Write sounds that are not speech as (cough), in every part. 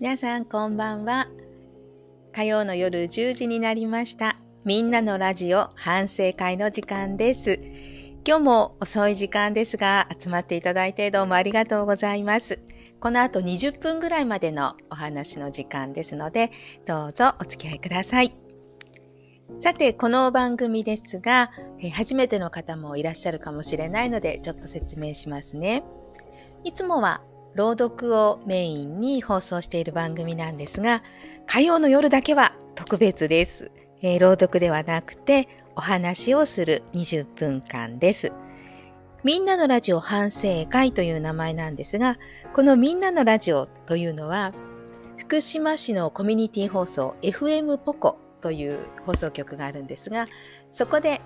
皆さんこんばんは。火曜の夜10時になりました。みんなのラジオ反省会の時間です。今日も遅い時間ですが集まっていただいてどうもありがとうございます。この後20分ぐらいまでのお話の時間ですのでどうぞお付き合いください。さて、この番組ですが、初めての方もいらっしゃるかもしれないので、ちょっと説明しますね。いつもは朗読をメインに放送している番組なんですが、火曜の夜だけは特別です。えー、朗読ではなくて、お話をする20分間です。みんなのラジオ反省会という名前なんですが、このみんなのラジオというのは、福島市のコミュニティ放送 FM ポコという放送局があるんですが、そこで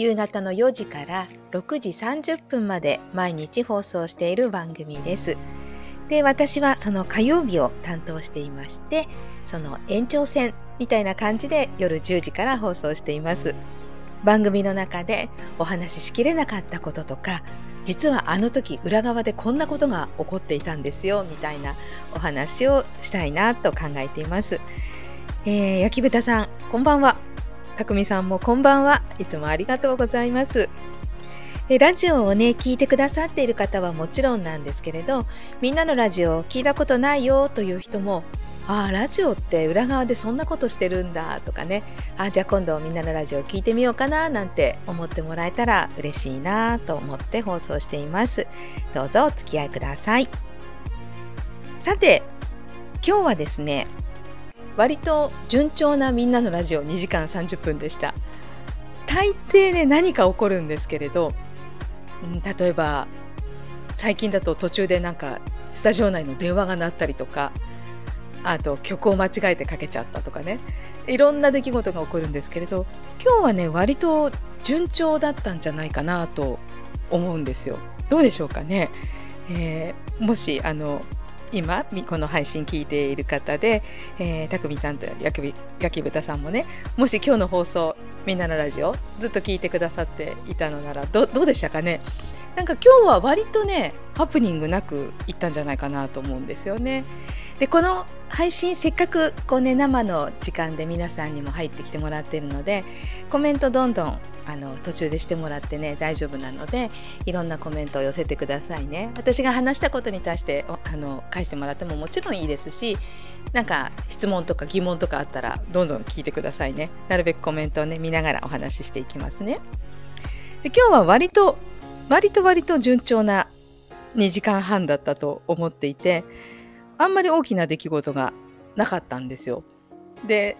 夕方の4時から6時30分まで毎日放送している番組です。で、私はその火曜日を担当していまして、その延長戦みたいな感じで夜10時から放送しています。番組の中でお話ししきれなかったこととか、実はあの時裏側でこんなことが起こっていたんですよみたいなお話をしたいなと考えています。えー、焼き豚さん、こんばんは。たくみさんもこんばんは。いつもありがとうございます。えラジオをね、聞いてくださっている方はもちろんなんですけれど、みんなのラジオを聞いたことないよという人も、ああ、ラジオって裏側でそんなことしてるんだとかね、あじゃあ今度みんなのラジオを聞いてみようかななんて思ってもらえたら嬉しいなと思って放送しています。どうぞお付き合いください。さて、今日はですね、割と順調なみんなのラジオ2時間30分でした。大抵ね何か起こるんですけれど、うん、例えば最近だと途中でなんかスタジオ内の電話が鳴ったりとかあと曲を間違えてかけちゃったとかね。いろんな出来事が起こるんですけれど今日はね割と順調だったんじゃないかなと思うんですよ。どうでしょうかね、えー、もしあの今この配信聞いている方で、えー、たくみさんと焼き焼き豚さんもねもし今日の放送みんなのラジオずっと聞いてくださっていたのならどどうでしたかね？なんか今日は割とねハプニングなくいったんじゃないかなと思うんですよね。でこの配信せっかくこうね生の時間で皆さんにも入ってきてもらってるのでコメントどんどんあの途中でしてもらってね大丈夫なのでいろんなコメントを寄せてくださいね。私が話したことに対してあの返してもらってももちろんいいですしなんか質問とか疑問とかあったらどんどん聞いてくださいね。なるべくコメントをね見ながらお話ししていきますね。で今日は割と割と割と順調な2時間半だったと思っていてあんまり大きな出来事がなかったんですよ。で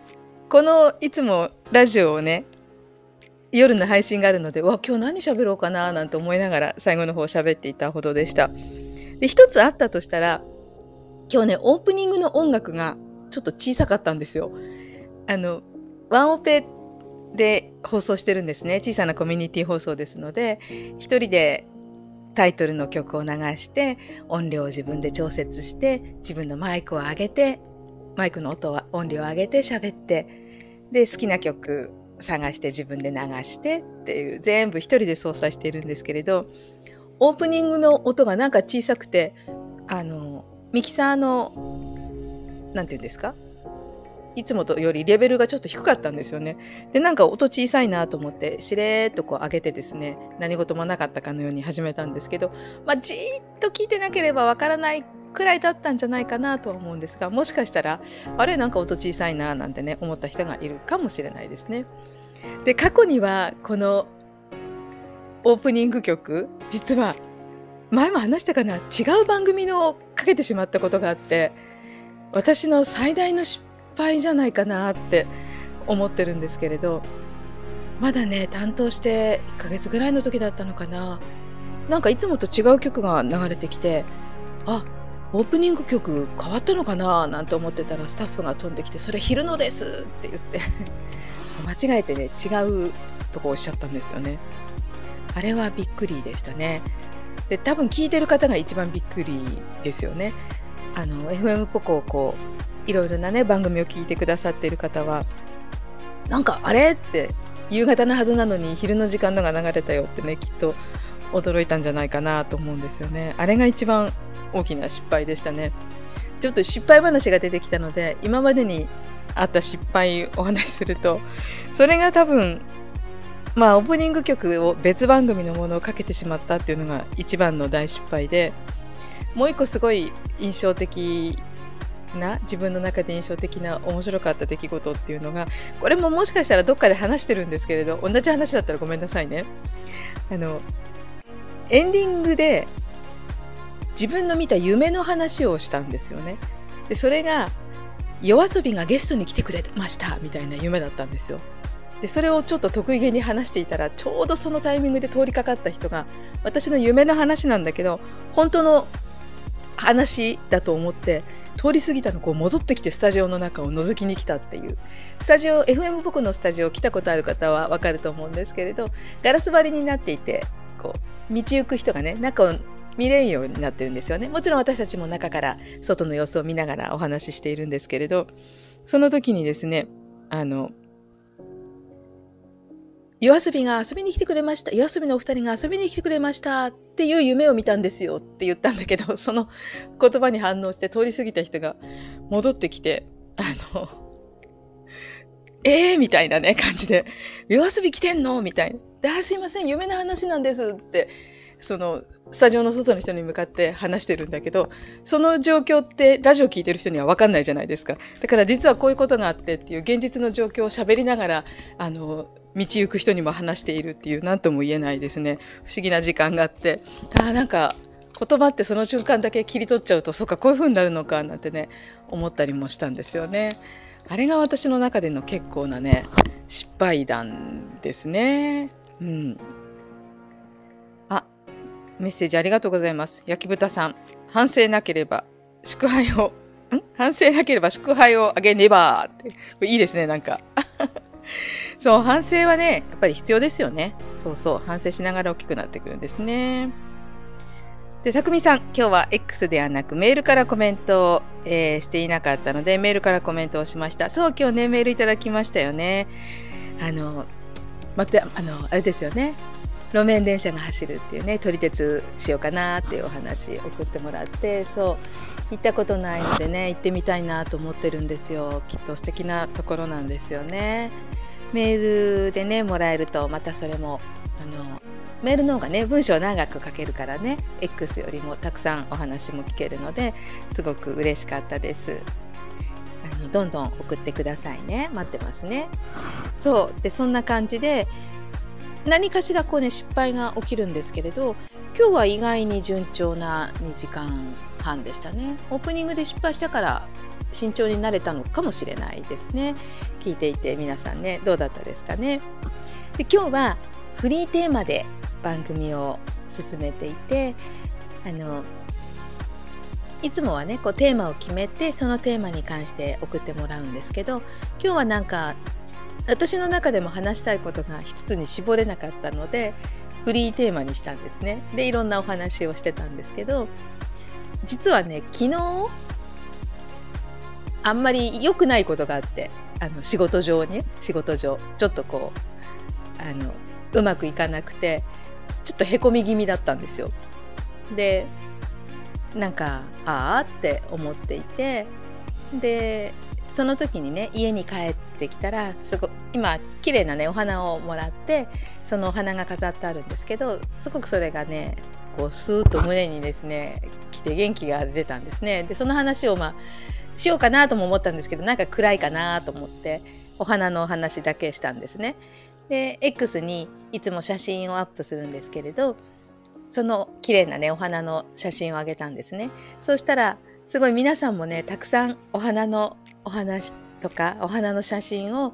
このいつもラジオをね夜の配信があるのでわ今日何喋ろうかななんて思いながら最後の方喋っていたほどでした。で一つあったとしたら今日ねオープニングの音楽がちょっと小さかったんですよ。あのワンオペで放送してるんですね小さなコミュニティ放送ですので一人でタイトルの曲を流して音量を自分で調節して自分のマイクを上げてマイクの音は音量を上げて喋ってで好きな曲探して自分で流してっていう全部一人で操作しているんですけれどオープニングの音がなんか小さくてあのミキサーの何て言うんですか？いつもとよりレベルがちょっと低かったんですよね。でなんか音小さいなと思ってしれーっとこう上げてですね何事もなかったかのように始めたんですけど、まあ、じーっと聞いてなければわからないくらいだったんじゃないかなとは思うんですがもしかしたらあれなんか音小さいななんてね思った人がいるかもしれないですね。で過去にはこのオープニング曲実は前も話したかな違う番組のかけてしまったことがあって私の最大の失敗じゃないかなって思ってるんですけれどまだね担当して1ヶ月ぐらいの時だったのかななんかいつもと違う曲が流れてきてあオープニング曲変わったのかななんて思ってたらスタッフが飛んできて「それ昼のです」って言って。間違えてね違うとこおっしゃったんですよね。あれはびっくりでしたね。で多分聞いてる方が一番びっくりですよね。あの FM ポコをこういろいろなね番組を聞いてくださっている方はなんかあれって夕方のはずなのに昼の時間のが流れたよってねきっと驚いたんじゃないかなと思うんですよね。あれが一番大きな失敗でしたね。ちょっと失敗話が出てきたので今までにあった失敗お話しするとそれが多分まあオープニング曲を別番組のものをかけてしまったっていうのが一番の大失敗でもう一個すごい印象的な自分の中で印象的な面白かった出来事っていうのがこれももしかしたらどっかで話してるんですけれど同じ話だったらごめんなさいね。あのエンディングで自分の見た夢の話をしたんですよね。でそれが夜遊びがゲストに来てくれましたみたいな夢だったんですよ。でそれをちょっと得意げに話していたらちょうどそのタイミングで通りかかった人が私の夢の話なんだけど本当の話だと思って通り過ぎたのこう戻ってきてスタジオの中を覗きに来たっていう。スタジオ FM 僕のスタジオ来たことある方はわかると思うんですけれどガラス張りになっていてこう道行く人がね中を見れんようになってるんですよね。もちろん私たちも中から外の様子を見ながらお話ししているんですけれどその時にですねあの夜遊びが遊びに来てくれました。夜遊びのお二人が遊びに来てくれました。っていう夢を見たんですよ。って言ったんだけど、(laughs) その言葉に反応して通り過ぎた人が戻ってきて、あの、えー？みたいなね、感じで、夜遊び来てんの？みたいな。で、あ、すいません、夢の話なんですって、その、スタジオの外の人に向かって話してるんだけど、その状況ってラジオ聞いてる人には分かんないじゃないですか。だから実はこういうことがあってっていう現実の状況を喋りながら、あの、道行く人にも話しているっていう何とも言えないですね不思議な時間があってあなんか言葉ってその瞬間だけ切り取っちゃうとそうかこういう風になるのかなんてね思ったりもしたんですよね。あれが私の中での結構なね失敗談ですね。うん。メッセージありがとうございます。焼き豚さん反省なければ祝杯をん？反省なければ祝杯をあげねばって。いいですねなんか。(laughs) そう反省はねやっぱり必要ですよね。そうそう反省しながら大きくなってくるんですね。でたくみさん今日は X ではなくメールからコメントを、えー、していなかったのでメールからコメントをしました。そう今日ねメールいただきましたよね。あのまたあのあれですよね。路面電車が走るっていうね撮り鉄しようかなっていうお話送ってもらってそう行ったことないのでね行ってみたいなと思ってるんですよ。きっと素敵なところなんですよね。メールでねもらえるとまたそれもあのメールの方がね文章長く書けるからね X よりもたくさんお話も聞けるのですごく嬉しかったです。あのどんどん送ってくださいね。待ってますね。そう。でそんな感じで何かしらこうね失敗が起きるんですけれど今日は意外に順調な2時間半でしたね。オープニングで失敗したから慎重になれたのかもしれないですね。聞いていて皆さんねどうだったですかね。で今日はフリーテーマで番組を進めていてあのいつもはねこうテーマを決めてそのテーマに関して送ってもらうんですけど今日はなんか私の中でも話したいことが一つに絞れなかったのでフリーテーマにしたんですねでいろんなお話をしてたんですけど実はね昨日あんまり良くないことがあってあの仕事上ね仕事上ちょっとこうあのうまくいかなくてちょっとへこみ気味だったんですよ。でなんかああって思っていてでその時にね家に帰ってきたらすご今綺麗なねお花をもらってそのお花が飾ってあるんですけどすごくそれがねこうスーッと胸にですね来て元気が出たんですね。でその話をまあしようかなとも思ったんですけどなんか暗いかなと思ってお花のお話だけしたんですね。で X にいつも写真をアップするんですけれどその綺麗なねお花の写真をあげたんですね。そうしたらすごい皆さんもねたくさんお花のお話とかお花の写真を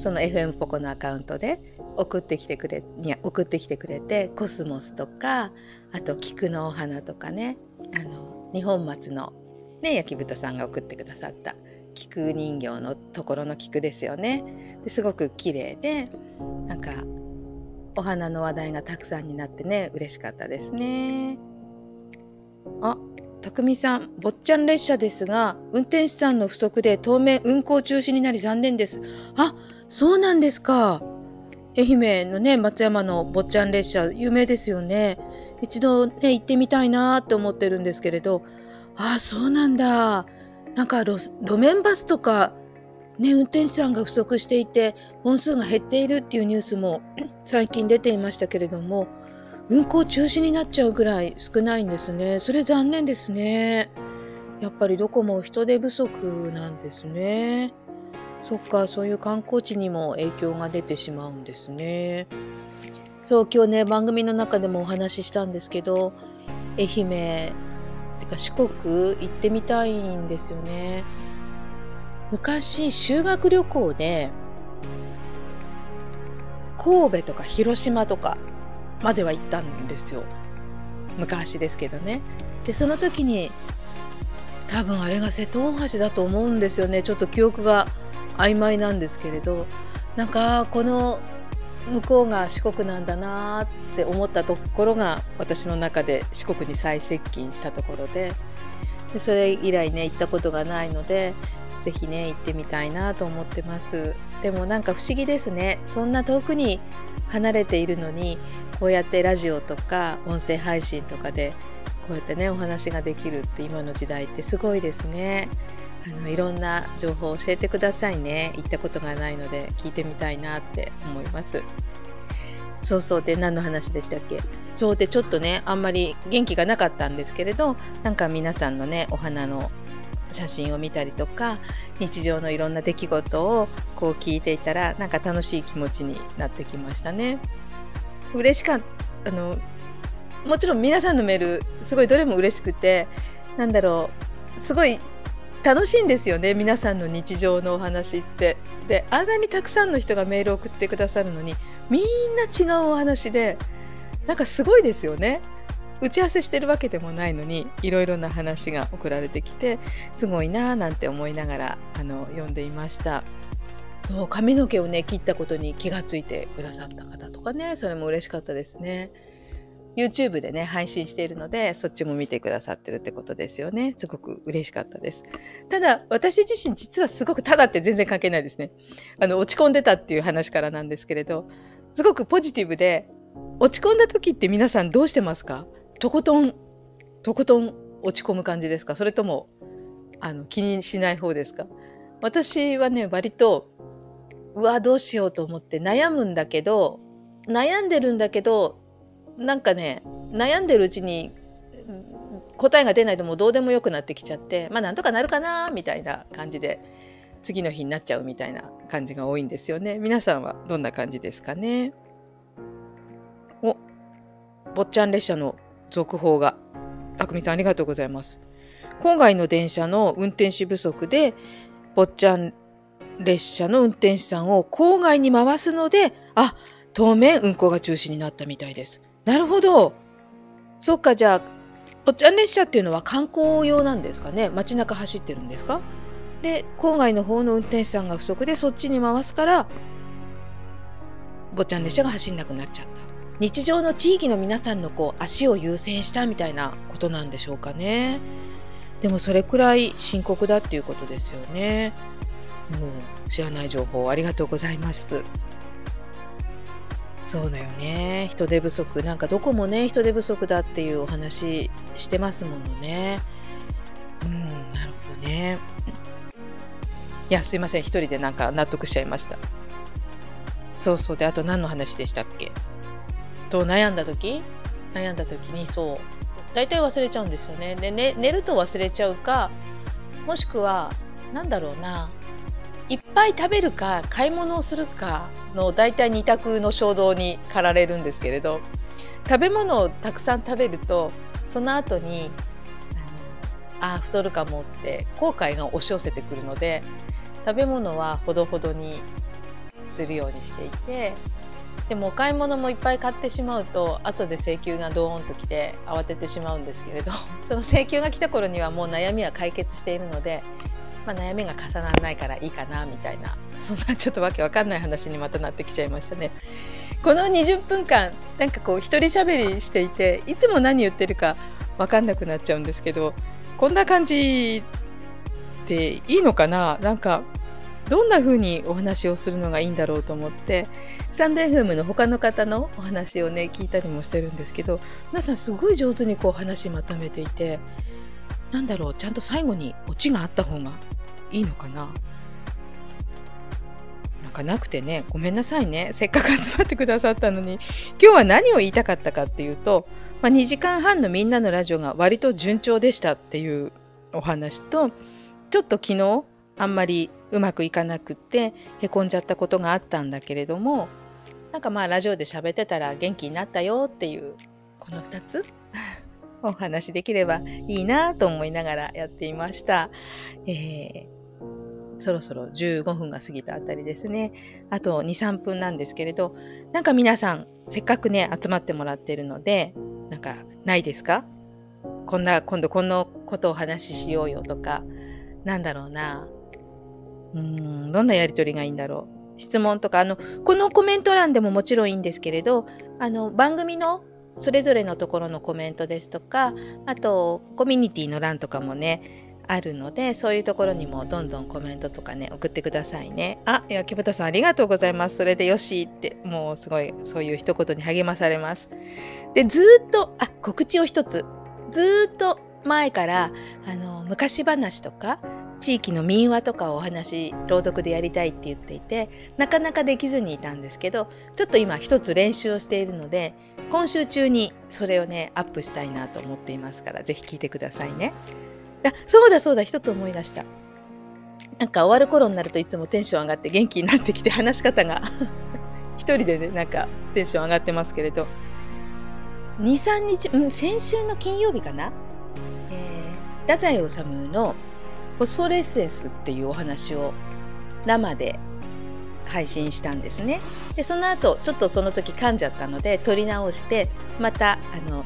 その FM ポコのアカウントで送ってきてくれに送ってきてくれてコスモスとかあと菊のお花とかねあの二本松のね焼き豚さんが送ってくださった菊人形のところの菊ですよね。ですごく綺麗でなんかお花の話題がたくさんになってね嬉しかったですね。あ匠さん坊ちゃん列車ですが運転手さんの不足で当面運行中止になり残念です。あそうなんですか。愛媛のね松山の坊ちゃん列車有名ですよね。一度ね行ってみたいなって思ってるんですけれど。あそうなんだ。なんか路路面バスとかね運転手さんが不足していて本数が減っているっていうニュースも最近出ていましたけれども。運行中止になっちゃうぐらい少ないんですね。それ残念ですね。やっぱりどこも人手不足なんですね。そっかそういう観光地にも影響が出てしまうんですね。そう今日ね番組の中でもお話ししたんですけど愛媛てか四国行ってみたいんですよね。昔修学旅行で神戸とか広島とかまでは行ったんですよ。昔ですけどね。でその時に多分あれが瀬戸大橋だと思うんですよね。ちょっと記憶が曖昧なんですけれど。なんかこの向こうが四国なんだなって思ったところが私の中で四国に最接近したところで。でそれ以来ね行ったことがないので是非ね行ってみたいなと思ってます。でもなんか不思議ですね。そんな遠くに離れているのにこうやってラジオとか音声配信とかでこうやってねお話ができるって今の時代ってすごいですね。あのいろんな情報を教えてくださいね。行ったことがないので聞いてみたいなって思います。そうそう。で何の話でしたっけ？そう。でちょっとねあんまり元気がなかったんですけれどなんか皆さんのねお花の写真を見たりとか日常のいろんな出来事をこう聞いていたらなんか楽しい気持ちになってきましたね。嬉しかっあのもちろん皆さんのメールすごいどれも嬉しくてなんだろうすごい楽しいんですよね皆さんの日常のお話って。であんなにたくさんの人がメールを送ってくださるのにみんな違うお話でなんかすごいですよね。打ち合わせしてるわけでもないのにいろいろな話が送られてきてすごいなーなんて思いながらあの読んでいました。そう髪の毛をね切ったことに気がついてくださった方とかねそれも嬉しかったですね。YouTube でね配信しているのでそっちも見てくださってるってことですよね。すごく嬉しかったです。ただ私自身実はすごくただって全然関係ないですね。あの落ち込んでたっていう話からなんですけれどすごくポジティブで落ち込んだ時って皆さんどうしてますか？とことんとことん落ち込む感じですか？それともあの気にしない方ですか？私はね割とうわどうしようと思って悩むんだけど悩んでるんだけどなんかね悩んでるうちに答えが出ないともうどうでもよくなってきちゃってまあなんとかなるかなみたいな感じで次の日になっちゃうみたいな感じが多いんですよね。皆さんはどんな感じですかね？お坊ちゃん列車の続報が。あくみさんありがとうございます。郊外の電車の運転士不足で、坊ちゃん列車の運転士さんを郊外に回すので、あ、当面運行が中止になったみたいです。なるほど。そっか、じゃあ、坊ちゃん列車っていうのは観光用なんですかね？街中走ってるんですか？で、郊外の方の運転手さんが不足でそっちに回すから、坊ちゃん列車が走んなくなっちゃった。日常の地域の皆さんのこう足を優先したみたいなことなんでしょうかね。でもそれくらい深刻だっていうことですよね。もう知らない情報ありがとうございます。そうだよね。人手不足。なんかどこもね、人手不足だっていうお話してますものね。うん、なるほどね。いや、すいません。一人でなんか納得しちゃいました。そうそう。で、あと何の話でしたっけ？と悩んだ時？悩んだ時にそう。大体忘れちゃうんですよね。で、ね、寝ると忘れちゃうかもしくは何だろうな。いっぱい食べるか買い物をするかの大体2択の衝動に駆られるんですけれど食べ物をたくさん食べるとその後にああ太るかもって後悔が押し寄せてくるので食べ物はほどほどにするようにしていてでもお買い物もいっぱい買ってしまうと後で請求がドーンと来て慌ててしまうんですけれど (laughs) その請求が来た頃にはもう悩みは解決しているので、まあ、悩みが重ならないからいいかなみたいなそんなちょっとわけわかんない話にまたなってきちゃいましたね。この20分間なんかこう一人喋りしていていつも何言ってるかわかんなくなっちゃうんですけどこんな感じでいいのかな？なんかどんな風にお話をするのがいいんだろうと思ってスタンド FM の他の方のお話をね聞いたりもしてるんですけど皆さんすごい上手にこう話まとめていてなんだろうちゃんと最後にオチがあった方がいいのかな。なんかなくてねごめんなさいね。せっかく集まってくださったのに。今日は何を言いたかったかっていうと、まあ、2時間半のみんなのラジオが割と順調でしたっていうお話とちょっと昨日あんまりうまくいかなくってへこんじゃったことがあったんだけれどもなんかまあラジオで喋ってたら元気になったよっていうこの2つ (laughs) お話できればいいなと思いながらやっていました。えーそろそろ15分が過ぎたあたりですね。あと2、3分なんですけれど、なんか皆さん、せっかくね、集まってもらってるので、なんかないですか？こんな、今度こんなことをお話ししようよとか、なんだろうな。うん、どんなやりとりがいいんだろう。質問とか、あの、このコメント欄でももちろんいいんですけれど、あの、番組のそれぞれのところのコメントですとかあとコミュニティの欄とかもねあるのでそういうところにもどんどんコメントとかね送ってくださいね。あ焼豚さんありがとうございます。それでよしってもうすごいそういう一言に励まされます。でずっとあ告知を一つずっと前からあの昔話とか地域の民話とかをお話朗読でやりたいって言っていてなかなかできずにいたんですけどちょっと今一つ練習をしているので今週中にそれをねアップしたいなと思っていますから是非聞いてくださいね。あそうだそうだ一つ思い出した。なんか終わる頃になるといつもテンション上がって元気になってきて話し方が (laughs) 一人でねなんかテンション上がってますけれど23日、うん、先週の金曜日かな、えー、太宰治のフォスフォレッセンスっていうお話を生で配信したんですね。でその後ちょっとその時噛んじゃったので撮り直してまたあの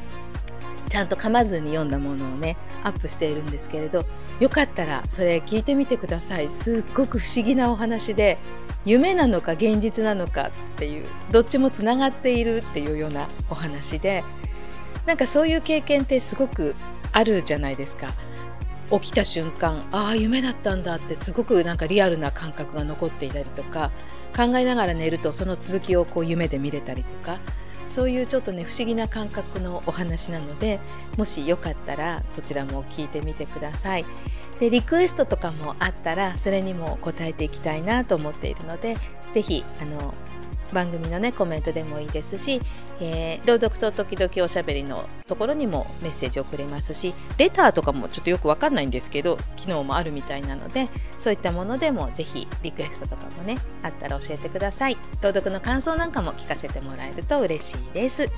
ちゃんと噛まずに読んだものをねアップしているんですけれどよかったらそれ聞いてみてくださいすっごく不思議なお話で夢なのか現実なのかっていうどっちもつながっているっていうようなお話でなんかそういう経験ってすごくあるじゃないですか。起きた瞬間ああ夢だったんだってすごくなんかリアルな感覚が残っていたりとか考えながら寝るとその続きをこう夢で見れたりとかそういうちょっとね不思議な感覚のお話なのでもしよかったらそちらも聞いてみてください。でリクエストとかもあったらそれにも答えていきたいなと思っているので是非あの番組のねコメントでもいいですし、えー、朗読と時々おしゃべりのところにもメッセージを送れますしレターとかもちょっとよくわかんないんですけど機能もあるみたいなのでそういったものでもぜひリクエストとかもねあったら教えてください。朗読の感想なんかも聞かせてもらえると嬉しいです。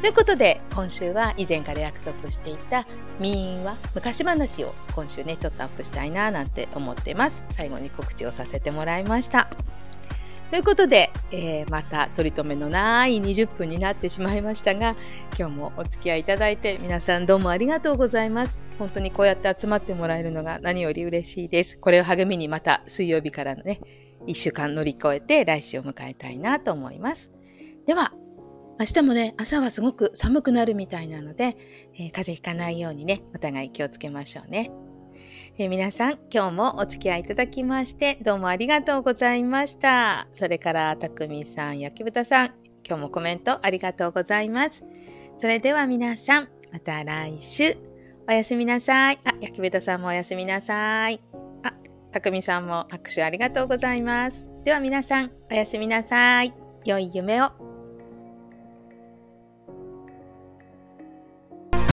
ということで今週は以前から約束していた民話昔話を今週ねちょっとアップしたいななんて思ってます。最後に告知をさせてもらいました。ということで、えー、また取り留めのない20分になってしまいましたが、今日もお付き合いいただいて皆さんどうもありがとうございます。本当にこうやって集まってもらえるのが何より嬉しいです。これを励みにまた水曜日からのね、1週間乗り越えて来週を迎えたいなと思います。では、明日もね、朝はすごく寒くなるみたいなので、えー、風邪ひかないようにね、お互い気をつけましょうね。え皆さん、今日もお付き合いいただきまして、どうもありがとうございました。それから、たくみさん、焼き豚さん、今日もコメントありがとうございます。それでは皆さん、また来週。おやすみなさい。あ、焼き豚さんもおやすみなさい。あ、たくみさんも拍手ありがとうございます。では皆さん、おやすみなさい。良い夢を。